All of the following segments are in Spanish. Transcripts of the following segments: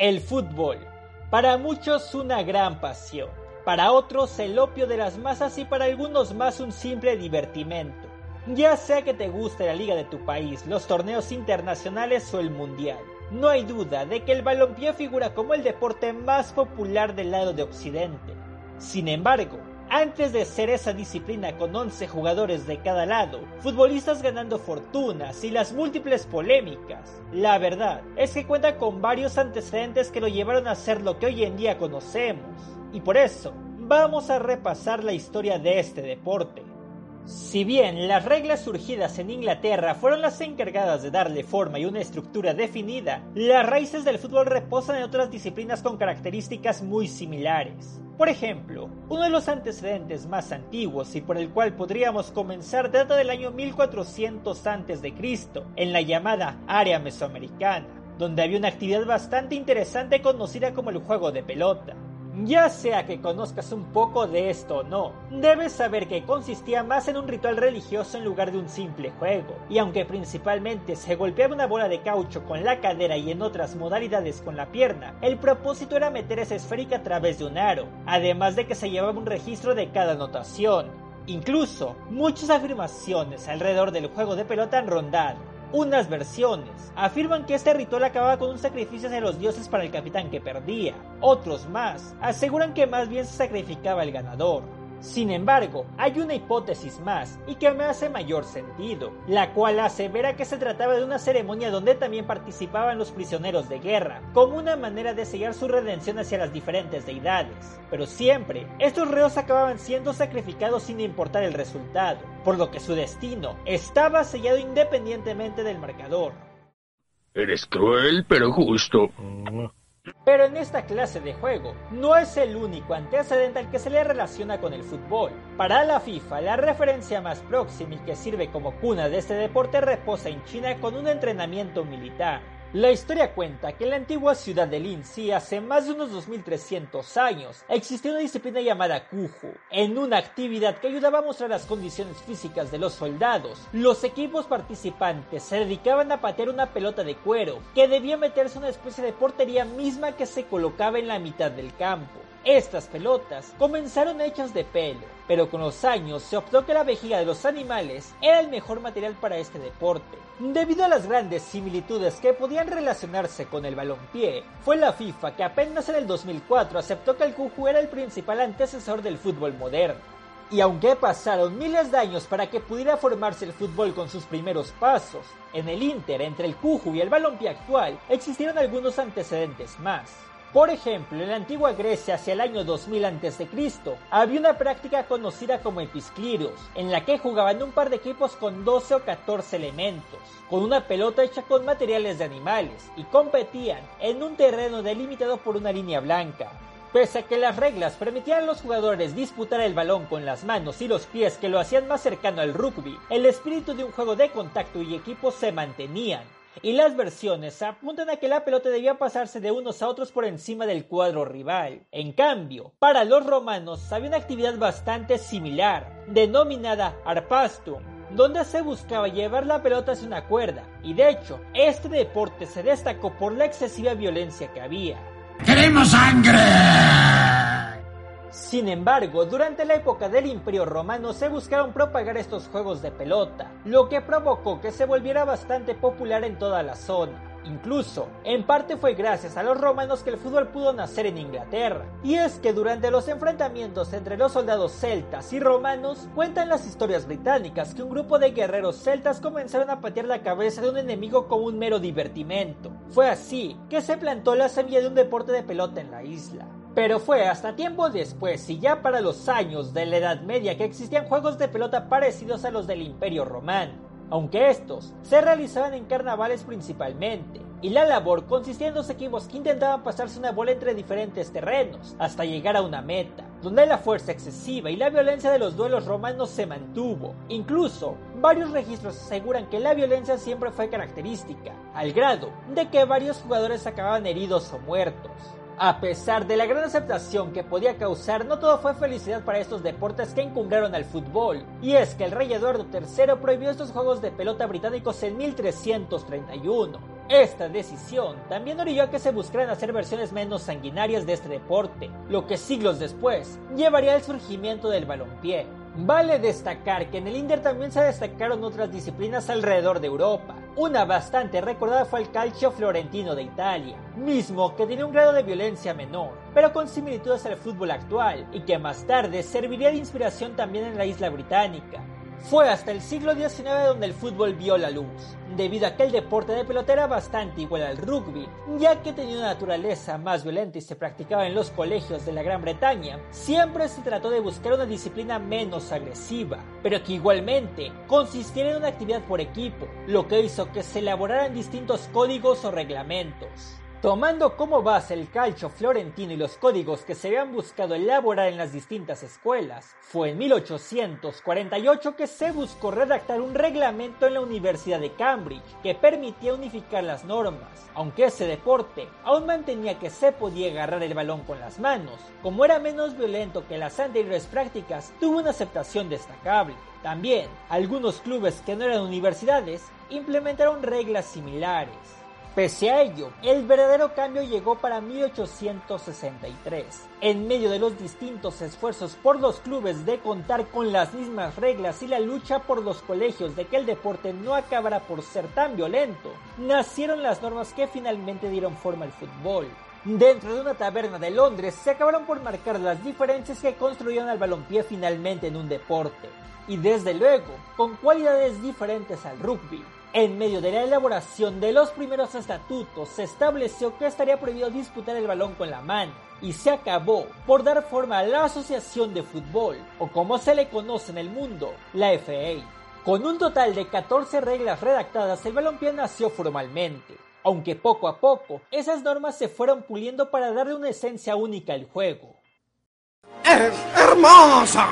El fútbol. Para muchos una gran pasión, para otros el opio de las masas y para algunos más un simple divertimento. Ya sea que te guste la liga de tu país, los torneos internacionales o el mundial, no hay duda de que el balompié figura como el deporte más popular del lado de Occidente. Sin embargo, antes de ser esa disciplina con 11 jugadores de cada lado, futbolistas ganando fortunas y las múltiples polémicas, la verdad es que cuenta con varios antecedentes que lo llevaron a ser lo que hoy en día conocemos. Y por eso, vamos a repasar la historia de este deporte. Si bien las reglas surgidas en Inglaterra fueron las encargadas de darle forma y una estructura definida, las raíces del fútbol reposan en otras disciplinas con características muy similares. Por ejemplo, uno de los antecedentes más antiguos y por el cual podríamos comenzar data del año 1400 a.C., en la llamada área mesoamericana, donde había una actividad bastante interesante conocida como el juego de pelota. Ya sea que conozcas un poco de esto o no, debes saber que consistía más en un ritual religioso en lugar de un simple juego, y aunque principalmente se golpeaba una bola de caucho con la cadera y en otras modalidades con la pierna, el propósito era meter esa esférica a través de un aro, además de que se llevaba un registro de cada anotación. Incluso, muchas afirmaciones alrededor del juego de pelota han rondado, unas versiones afirman que este ritual acababa con un sacrificio de los dioses para el capitán que perdía. Otros más aseguran que más bien se sacrificaba el ganador. Sin embargo, hay una hipótesis más y que me hace mayor sentido, la cual asevera que se trataba de una ceremonia donde también participaban los prisioneros de guerra, como una manera de sellar su redención hacia las diferentes deidades. Pero siempre, estos reos acababan siendo sacrificados sin importar el resultado, por lo que su destino estaba sellado independientemente del marcador. Eres cruel pero justo. Pero en esta clase de juego no es el único antecedente al que se le relaciona con el fútbol. Para la FIFA, la referencia más próxima y que sirve como cuna de este deporte reposa en China con un entrenamiento militar. La historia cuenta que en la antigua ciudad de Linzi, hace más de unos 2300 años, existía una disciplina llamada Kuju, en una actividad que ayudaba a mostrar las condiciones físicas de los soldados. Los equipos participantes se dedicaban a patear una pelota de cuero, que debía meterse en una especie de portería misma que se colocaba en la mitad del campo. Estas pelotas comenzaron hechas de pelo, pero con los años se optó que la vejiga de los animales era el mejor material para este deporte. Debido a las grandes similitudes que podían relacionarse con el balompié, fue la FIFA que apenas en el 2004 aceptó que el cuju era el principal antecesor del fútbol moderno. Y aunque pasaron miles de años para que pudiera formarse el fútbol con sus primeros pasos, en el Inter entre el cuju y el balompié actual existieron algunos antecedentes más. Por ejemplo, en la antigua Grecia hacia el año 2000 a.C. había una práctica conocida como episcliros, en la que jugaban un par de equipos con 12 o 14 elementos, con una pelota hecha con materiales de animales, y competían en un terreno delimitado por una línea blanca. Pese a que las reglas permitían a los jugadores disputar el balón con las manos y los pies que lo hacían más cercano al rugby, el espíritu de un juego de contacto y equipo se mantenían, y las versiones apuntan a que la pelota debía pasarse de unos a otros por encima del cuadro rival. En cambio, para los romanos había una actividad bastante similar, denominada arpastum, donde se buscaba llevar la pelota hacia una cuerda, y de hecho, este deporte se destacó por la excesiva violencia que había. ¡Queremos sangre! Sin embargo, durante la época del Imperio Romano se buscaron propagar estos juegos de pelota, lo que provocó que se volviera bastante popular en toda la zona. Incluso, en parte fue gracias a los romanos que el fútbol pudo nacer en Inglaterra. Y es que durante los enfrentamientos entre los soldados celtas y romanos, cuentan las historias británicas que un grupo de guerreros celtas comenzaron a patear la cabeza de un enemigo como un mero divertimento. Fue así que se plantó la semilla de un deporte de pelota en la isla. Pero fue hasta tiempo después y ya para los años de la Edad Media que existían juegos de pelota parecidos a los del Imperio Romano, aunque estos se realizaban en carnavales principalmente, y la labor consistía en dos equipos que intentaban pasarse una bola entre diferentes terrenos hasta llegar a una meta, donde la fuerza excesiva y la violencia de los duelos romanos se mantuvo. Incluso, varios registros aseguran que la violencia siempre fue característica, al grado de que varios jugadores acababan heridos o muertos. A pesar de la gran aceptación que podía causar, no todo fue felicidad para estos deportes que encumbraron al fútbol. Y es que el rey Eduardo III prohibió estos juegos de pelota británicos en 1331. Esta decisión también orilló a que se buscaran hacer versiones menos sanguinarias de este deporte, lo que siglos después llevaría al surgimiento del balompié. Vale destacar que en el Inter también se destacaron otras disciplinas alrededor de Europa. Una bastante recordada fue el calcio florentino de Italia, mismo que tenía un grado de violencia menor, pero con similitudes al fútbol actual, y que más tarde serviría de inspiración también en la isla británica. Fue hasta el siglo XIX donde el fútbol vio la luz, debido a que el deporte de pelota era bastante igual al rugby, ya que tenía una naturaleza más violenta y se practicaba en los colegios de la Gran Bretaña, siempre se trató de buscar una disciplina menos agresiva, pero que igualmente consistiera en una actividad por equipo, lo que hizo que se elaboraran distintos códigos o reglamentos. Tomando como base el calcio florentino y los códigos que se habían buscado elaborar en las distintas escuelas, fue en 1848 que se buscó redactar un reglamento en la Universidad de Cambridge que permitía unificar las normas, aunque ese deporte aún mantenía que se podía agarrar el balón con las manos, como era menos violento que las anteriores prácticas, tuvo una aceptación destacable. También, algunos clubes que no eran universidades implementaron reglas similares. Pese a ello, el verdadero cambio llegó para 1863, en medio de los distintos esfuerzos por los clubes de contar con las mismas reglas y la lucha por los colegios de que el deporte no acabara por ser tan violento, nacieron las normas que finalmente dieron forma al fútbol. Dentro de una taberna de Londres se acabaron por marcar las diferencias que construyeron al balompié finalmente en un deporte, y desde luego con cualidades diferentes al rugby. En medio de la elaboración de los primeros estatutos se estableció que estaría prohibido disputar el balón con la mano y se acabó por dar forma a la Asociación de Fútbol, o como se le conoce en el mundo, la FA. Con un total de 14 reglas redactadas, el balompié nació formalmente, aunque poco a poco esas normas se fueron puliendo para darle una esencia única al juego. ¡Es hermosa!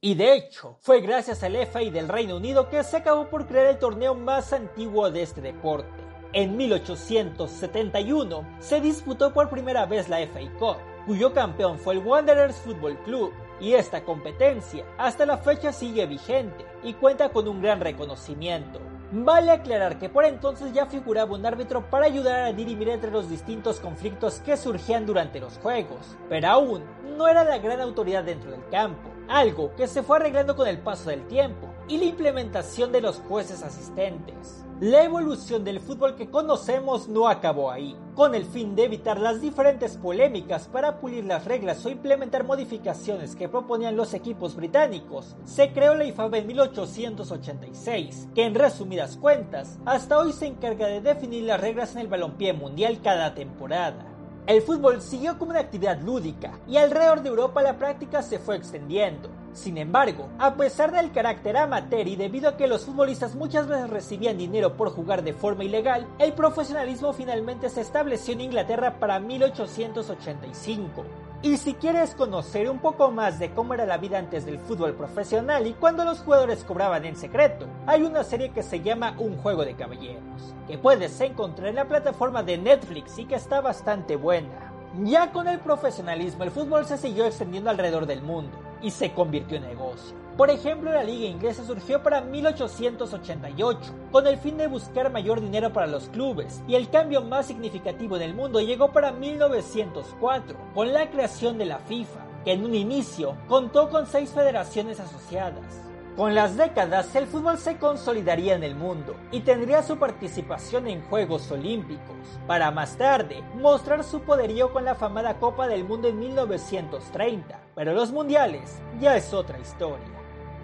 Y de hecho, fue gracias al FA del Reino Unido que se acabó por crear el torneo más antiguo de este deporte. En 1871 se disputó por primera vez la FA Cup, cuyo campeón fue el Wanderers Football Club, y esta competencia hasta la fecha sigue vigente y cuenta con un gran reconocimiento. Vale aclarar que por entonces ya figuraba un árbitro para ayudar a dirimir entre los distintos conflictos que surgían durante los juegos, pero aún no era la gran autoridad dentro del campo, algo que se fue arreglando con el paso del tiempo y la implementación de los jueces asistentes. La evolución del fútbol que conocemos no acabó ahí. Con el fin de evitar las diferentes polémicas para pulir las reglas o implementar modificaciones que proponían los equipos británicos, se creó la IFAB en 1886, que en resumidas cuentas, hasta hoy se encarga de definir las reglas en el balompié mundial cada temporada. El fútbol siguió como una actividad lúdica y alrededor de Europa la práctica se fue extendiendo. Sin embargo, a pesar del carácter amateur y debido a que los futbolistas muchas veces recibían dinero por jugar de forma ilegal, el profesionalismo finalmente se estableció en Inglaterra para 1885. Y si quieres conocer un poco más de cómo era la vida antes del fútbol profesional y cuando los jugadores cobraban en secreto, hay una serie que se llama Un juego de caballeros, que puedes encontrar en la plataforma de Netflix y que está bastante buena. Ya con el profesionalismo, el fútbol se siguió extendiendo alrededor del mundo y se convirtió en negocio. Por ejemplo, la liga inglesa surgió para 1888, con el fin de buscar mayor dinero para los clubes, y el cambio más significativo en el mundo llegó para 1904, con la creación de la FIFA, que en un inicio contó con seis federaciones asociadas. Con las décadas, el fútbol se consolidaría en el mundo y tendría su participación en Juegos Olímpicos, para más tarde mostrar su poderío con la famada Copa del Mundo en 1930. Pero los mundiales ya es otra historia.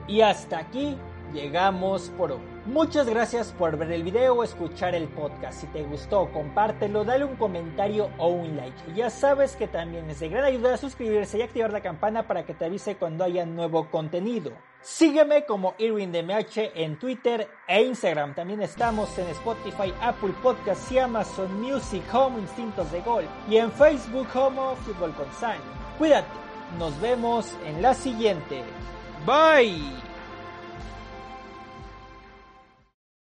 Y hasta aquí llegamos por hoy. Muchas gracias por ver el video o escuchar el podcast. Si te gustó, compártelo, dale un comentario o un like. Ya sabes que también es de gran ayuda suscribirse y activar la campana para que te avise cuando haya nuevo contenido. Sígueme como IrwinDMH en Twitter e Instagram. También estamos en Spotify, Apple Podcasts y Amazon Music como Instintos de Gol. Y en Facebook como Fútbol con Cuídate, nos vemos en la siguiente. Bye.